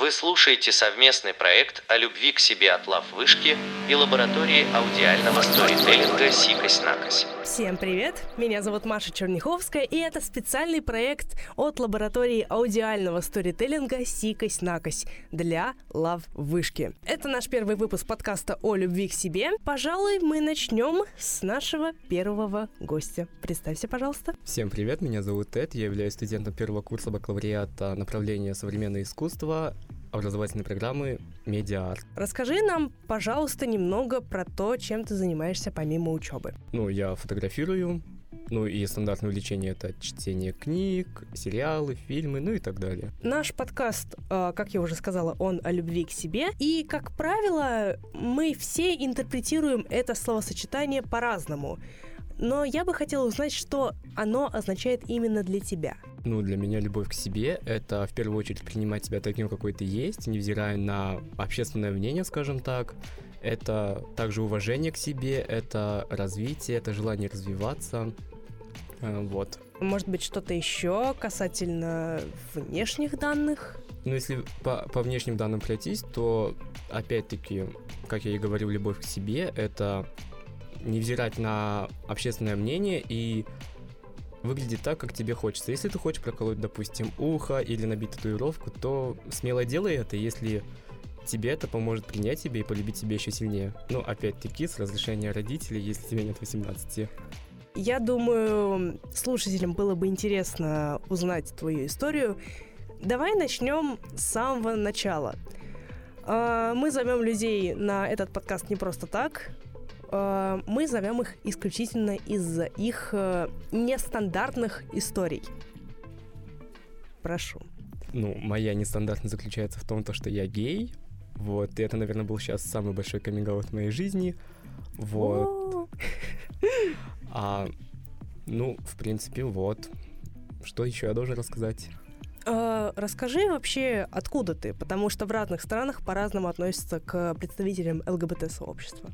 Вы слушаете совместный проект о любви к себе от Лав Вышки и лаборатории аудиального сторителлинга «Сикось-накось». Всем привет! Меня зовут Маша Черняховская, и это специальный проект от лаборатории аудиального сторителлинга «Сикось-накось» для Лав Вышки. Это наш первый выпуск подкаста о любви к себе. Пожалуй, мы начнем с нашего первого гостя. Представься, пожалуйста. Всем привет, меня зовут Тед, я являюсь студентом первого курса бакалавриата направления современное искусство образовательной программы Медиар. Расскажи нам, пожалуйста, немного про то, чем ты занимаешься помимо учебы. Ну, я фотографирую, ну и стандартное увлечение это чтение книг, сериалы, фильмы, ну и так далее. Наш подкаст, э, как я уже сказала, он о любви к себе. И, как правило, мы все интерпретируем это словосочетание по-разному. Но я бы хотела узнать, что оно означает именно для тебя. Ну, для меня любовь к себе — это в первую очередь принимать себя таким, какой ты есть, невзирая на общественное мнение, скажем так. Это также уважение к себе, это развитие, это желание развиваться. Э, вот. Может быть, что-то еще касательно внешних данных? Ну, если по, по внешним данным пройтись, то, опять-таки, как я и говорил, любовь к себе — это невзирать на общественное мнение и выглядит так, как тебе хочется. Если ты хочешь проколоть, допустим, ухо или набить татуировку, то смело делай это, если тебе это поможет принять себя и полюбить себя еще сильнее. Ну, опять-таки, с разрешения родителей, если тебе нет 18. Я думаю, слушателям было бы интересно узнать твою историю. Давай начнем с самого начала. А, мы зовем людей на этот подкаст не просто так. Э, мы зовем их исключительно из-за их э, нестандартных историй. Прошу. Ну, моя нестандартность заключается в том, то, что я гей. Вот, и это, наверное, был сейчас самый большой каминг в моей жизни. Вот. А, ну, в принципе, вот. Что еще я должен рассказать? Uh, расскажи вообще, откуда ты, потому что в разных странах по-разному относятся к представителям ЛГБТ-сообщества.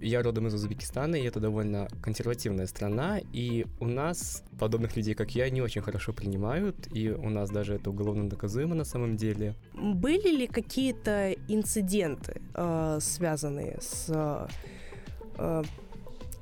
Я родом из Узбекистана, и это довольно консервативная страна, и у нас подобных людей, как я, не очень хорошо принимают, и у нас даже это уголовно наказуемо на самом деле. Были ли какие-то инциденты, э, связанные с э,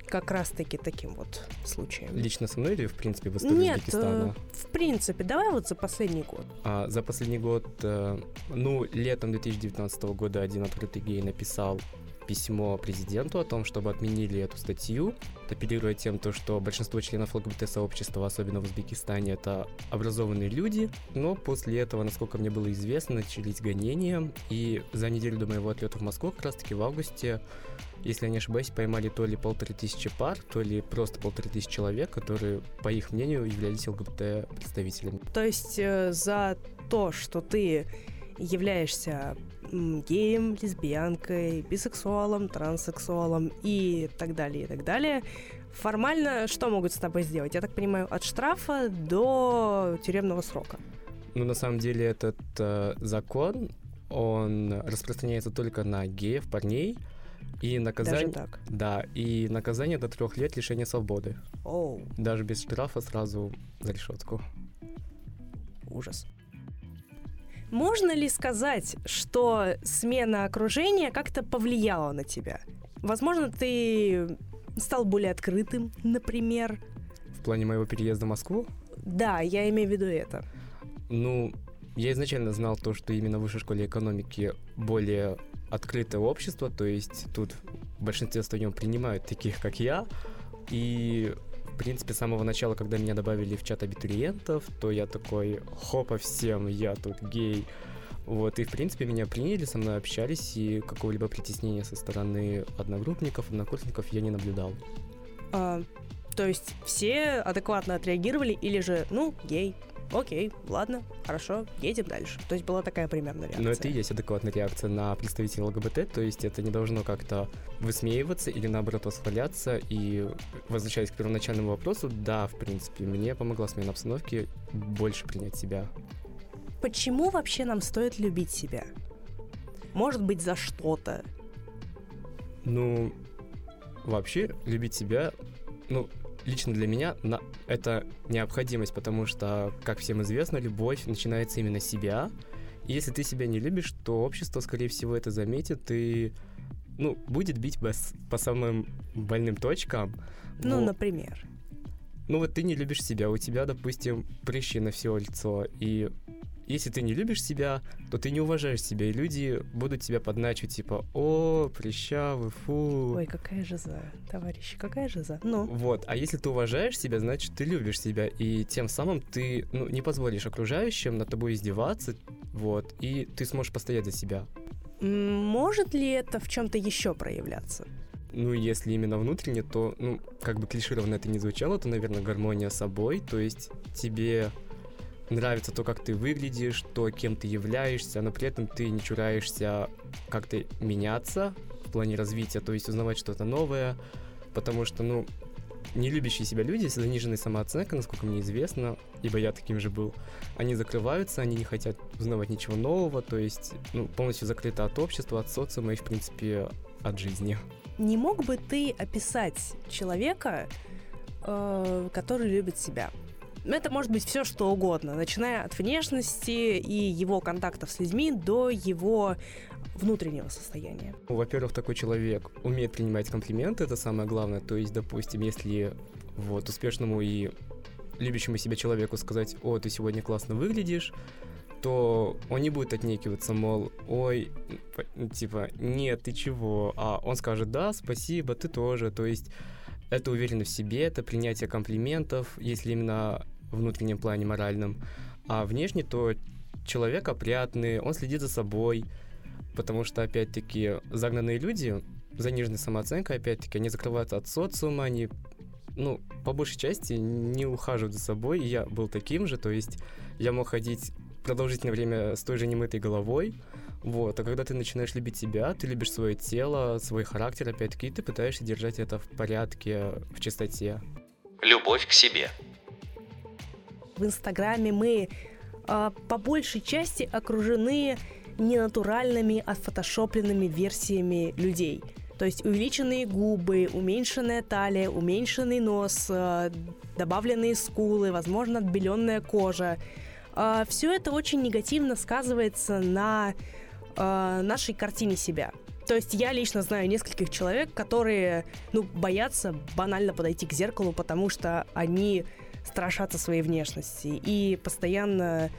как раз-таки таким вот случаем. Лично со мной или, в принципе, в истории Нет, Узбекистана? Э, в принципе, давай вот за последний год. А, за последний год, э, ну, летом 2019 года один открытый гей написал письмо президенту о том, чтобы отменили эту статью, апеллируя тем, то, что большинство членов ЛГБТ-сообщества, особенно в Узбекистане, это образованные люди, но после этого, насколько мне было известно, начались гонения, и за неделю до моего отлета в Москву, как раз-таки в августе, если я не ошибаюсь, поймали то ли полторы тысячи пар, то ли просто полторы тысячи человек, которые, по их мнению, являлись ЛГБТ-представителями. То есть э, за то, что ты являешься геем, лесбиянкой, бисексуалом, транссексуалом и так далее, и так далее. Формально что могут с тобой сделать? Я так понимаю, от штрафа до тюремного срока. Ну, на самом деле, этот э, закон, он распространяется только на геев, парней, и наказание... Даже так? Да, и наказание до трех лет лишения свободы. Оу. Даже без штрафа сразу за решетку. Ужас. Можно ли сказать, что смена окружения как-то повлияла на тебя? Возможно, ты стал более открытым, например. В плане моего переезда в Москву? Да, я имею в виду это. Ну, я изначально знал то, что именно в высшей школе экономики более открытое общество, то есть тут в большинстве своем принимают таких, как я, и в принципе, с самого начала, когда меня добавили в чат абитуриентов, то я такой, хопа всем, я тут гей. Вот, и, в принципе, меня приняли, со мной общались, и какого-либо притеснения со стороны одногруппников, однокурсников я не наблюдал. А, то есть все адекватно отреагировали, или же, ну, гей, окей, ладно, хорошо, едем дальше. То есть была такая примерная реакция. Но это и есть адекватная реакция на представителей ЛГБТ, то есть это не должно как-то высмеиваться или наоборот восхваляться. И возвращаясь к первоначальному вопросу, да, в принципе, мне помогла смена обстановки больше принять себя. Почему вообще нам стоит любить себя? Может быть, за что-то? Ну, вообще, любить себя, ну, лично для меня на, это необходимость, потому что, как всем известно, любовь начинается именно с себя. Если ты себя не любишь, то общество, скорее всего, это заметит и ну, будет бить по, по самым больным точкам. Ну, вот. например. Ну вот ты не любишь себя, у тебя, допустим, прыщи на все лицо, и если ты не любишь себя, то ты не уважаешь себя, и люди будут тебя подначивать, типа, о, прыщавый, фу. Ой, какая же за, товарищи, какая же за. Ну. Вот, а если ты уважаешь себя, значит, ты любишь себя, и тем самым ты ну, не позволишь окружающим над тобой издеваться, вот, и ты сможешь постоять за себя. Может ли это в чем-то еще проявляться? Ну, если именно внутренне, то, ну, как бы клишированно это не звучало, то, наверное, гармония с собой. То есть тебе нравится то, как ты выглядишь, то, кем ты являешься, но при этом ты не чураешься как-то меняться в плане развития, то есть узнавать что-то новое, потому что, ну, не любящие себя люди с заниженной самооценкой, насколько мне известно, ибо я таким же был, они закрываются, они не хотят узнавать ничего нового, то есть ну, полностью закрыты от общества, от социума и, в принципе, от жизни. Не мог бы ты описать человека, э, который любит себя? Это может быть все, что угодно, начиная от внешности и его контактов с людьми до его внутреннего состояния. Ну, во-первых, такой человек умеет принимать комплименты, это самое главное. То есть, допустим, если вот успешному и любящему себя человеку сказать, о, ты сегодня классно выглядишь, то он не будет отнекиваться, мол, ой, типа, нет, ты чего? А он скажет, да, спасибо, ты тоже. То есть это уверенность в себе, это принятие комплиментов, если именно внутреннем плане моральном. А внешне то человек опрятный, он следит за собой, потому что, опять-таки, загнанные люди, заниженная самооценка, опять-таки, они закрываются от социума, они, ну, по большей части не ухаживают за собой, и я был таким же, то есть я мог ходить продолжительное время с той же немытой головой, вот, а когда ты начинаешь любить себя, ты любишь свое тело, свой характер, опять-таки, ты пытаешься держать это в порядке, в чистоте. Любовь к себе – в Инстаграме мы э, по большей части окружены ненатуральными, отфотошопленными версиями людей. То есть увеличенные губы, уменьшенная талия, уменьшенный нос, э, добавленные скулы, возможно, отбеленная кожа. Э, все это очень негативно сказывается на э, нашей картине себя. То есть я лично знаю нескольких человек, которые, ну, боятся банально подойти к зеркалу, потому что они страшатся своей внешности. И постоянно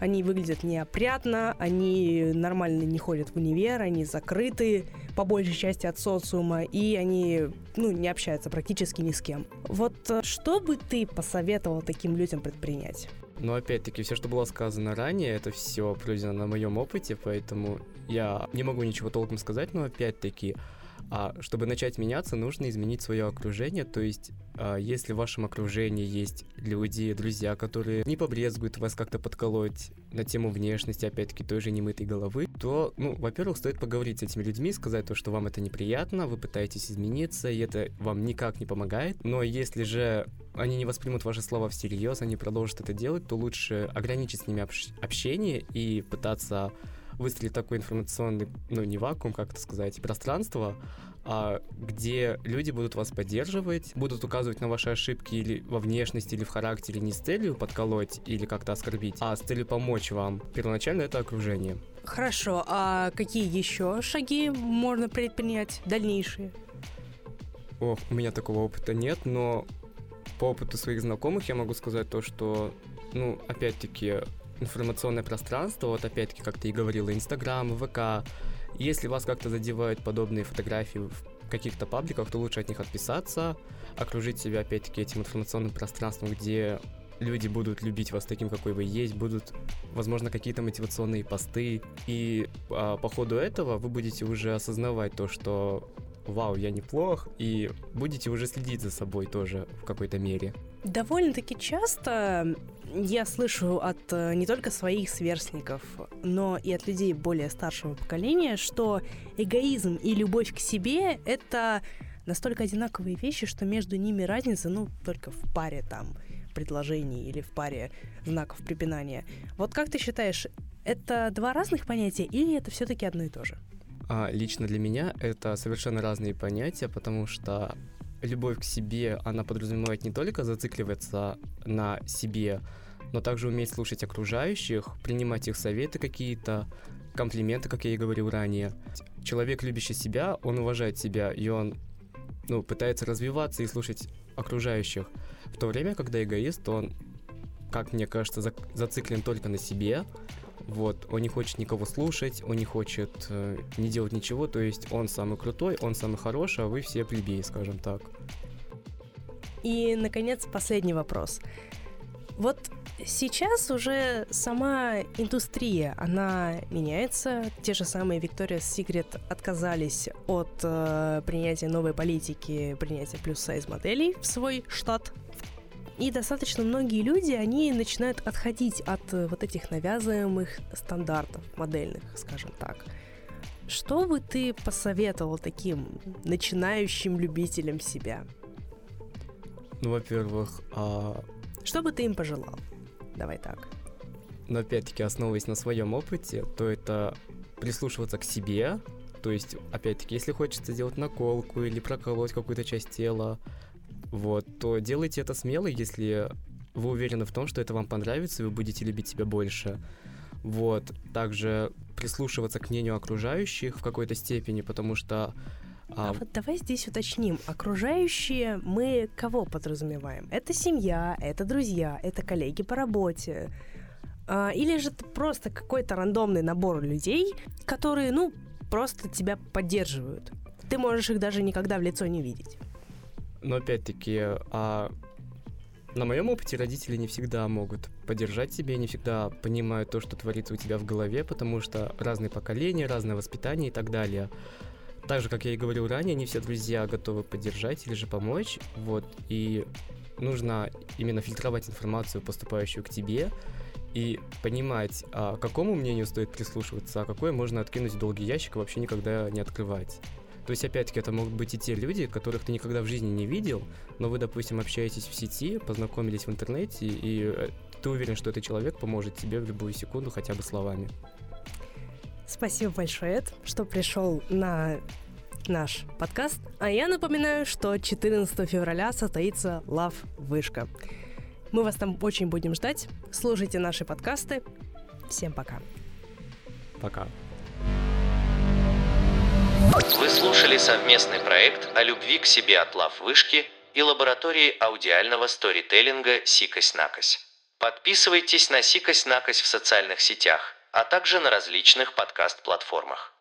они выглядят неопрятно, они нормально не ходят в универ, они закрыты по большей части от социума, и они ну, не общаются практически ни с кем. Вот э, что бы ты посоветовал таким людям предпринять? Но опять-таки, все, что было сказано ранее, это все пройдено на моем опыте, поэтому я не могу ничего толком сказать, но опять-таки, а чтобы начать меняться, нужно изменить свое окружение. То есть, если в вашем окружении есть люди, друзья, которые не побрезгуют вас как-то подколоть на тему внешности, опять-таки, той же немытой головы, то, ну, во-первых, стоит поговорить с этими людьми, сказать то, что вам это неприятно, вы пытаетесь измениться, и это вам никак не помогает. Но если же они не воспримут ваши слова всерьез, они продолжат это делать, то лучше ограничить с ними общ- общение и пытаться выстроить такой информационный, ну, не вакуум, как это сказать, пространство, а, где люди будут вас поддерживать, будут указывать на ваши ошибки или во внешности, или в характере не с целью подколоть или как-то оскорбить, а с целью помочь вам. Первоначально это окружение. Хорошо, а какие еще шаги можно предпринять дальнейшие? Ох, у меня такого опыта нет, но по опыту своих знакомых я могу сказать то, что, ну, опять-таки, информационное пространство, вот опять-таки, как ты и говорила, Инстаграм, ВК, если вас как-то задевают подобные фотографии в каких-то пабликах, то лучше от них отписаться, окружить себя опять-таки этим информационным пространством, где люди будут любить вас таким, какой вы есть, будут, возможно, какие-то мотивационные посты. И а, по ходу этого вы будете уже осознавать то, что вау, я неплох, и будете уже следить за собой тоже в какой-то мере. Довольно-таки часто я слышу от э, не только своих сверстников, но и от людей более старшего поколения, что эгоизм и любовь к себе — это настолько одинаковые вещи, что между ними разница, ну, только в паре там предложений или в паре знаков препинания. Вот как ты считаешь, это два разных понятия или это все-таки одно и то же? А, лично для меня это совершенно разные понятия, потому что любовь к себе, она подразумевает не только зацикливаться на себе, но также уметь слушать окружающих, принимать их советы какие-то, комплименты, как я и говорил ранее. Человек, любящий себя, он уважает себя, и он ну, пытается развиваться и слушать окружающих. В то время, когда эгоист, он, как мне кажется, зациклен только на себе, вот, он не хочет никого слушать, он не хочет э, не делать ничего, то есть он самый крутой, он самый хороший, а вы все плебеи, скажем так. И, наконец, последний вопрос. Вот сейчас уже сама индустрия, она меняется. Те же самые Victoria's Secret отказались от э, принятия новой политики, принятия плюс-сайз моделей в свой штат и достаточно многие люди, они начинают отходить от э, вот этих навязываемых стандартов модельных, скажем так. Что бы ты посоветовал таким начинающим любителям себя? Ну, во-первых, а... Что бы ты им пожелал? Давай так. Но опять-таки, основываясь на своем опыте, то это прислушиваться к себе, то есть, опять-таки, если хочется сделать наколку или проколоть какую-то часть тела, вот, то делайте это смело, если вы уверены в том, что это вам понравится, и вы будете любить себя больше. Вот, также прислушиваться к мнению окружающих в какой-то степени, потому что а, а вот давай здесь уточним. Окружающие мы кого подразумеваем? Это семья, это друзья, это коллеги по работе. А, или же это просто какой-то рандомный набор людей, которые, ну, просто тебя поддерживают. Ты можешь их даже никогда в лицо не видеть. Но опять-таки, а на моем опыте родители не всегда могут поддержать тебя, не всегда понимают то, что творится у тебя в голове, потому что разные поколения, разное воспитание и так далее. Так же, как я и говорил ранее, не все друзья готовы поддержать или же помочь, вот, и нужно именно фильтровать информацию, поступающую к тебе, и понимать, а, какому мнению стоит прислушиваться, а какое можно откинуть в долгий ящик и вообще никогда не открывать. То есть, опять-таки, это могут быть и те люди, которых ты никогда в жизни не видел, но вы, допустим, общаетесь в сети, познакомились в интернете, и э, ты уверен, что этот человек поможет тебе в любую секунду хотя бы словами. Спасибо большое, Эд, что пришел на наш подкаст. А я напоминаю, что 14 февраля состоится Love Вышка. Мы вас там очень будем ждать. Слушайте наши подкасты. Всем пока. Пока. Вы слушали совместный проект о любви к себе от Лав Вышки и лаборатории аудиального сторителлинга «Сикось-накось». Подписывайтесь на «Сикось-накось» в социальных сетях, а также на различных подкаст-платформах.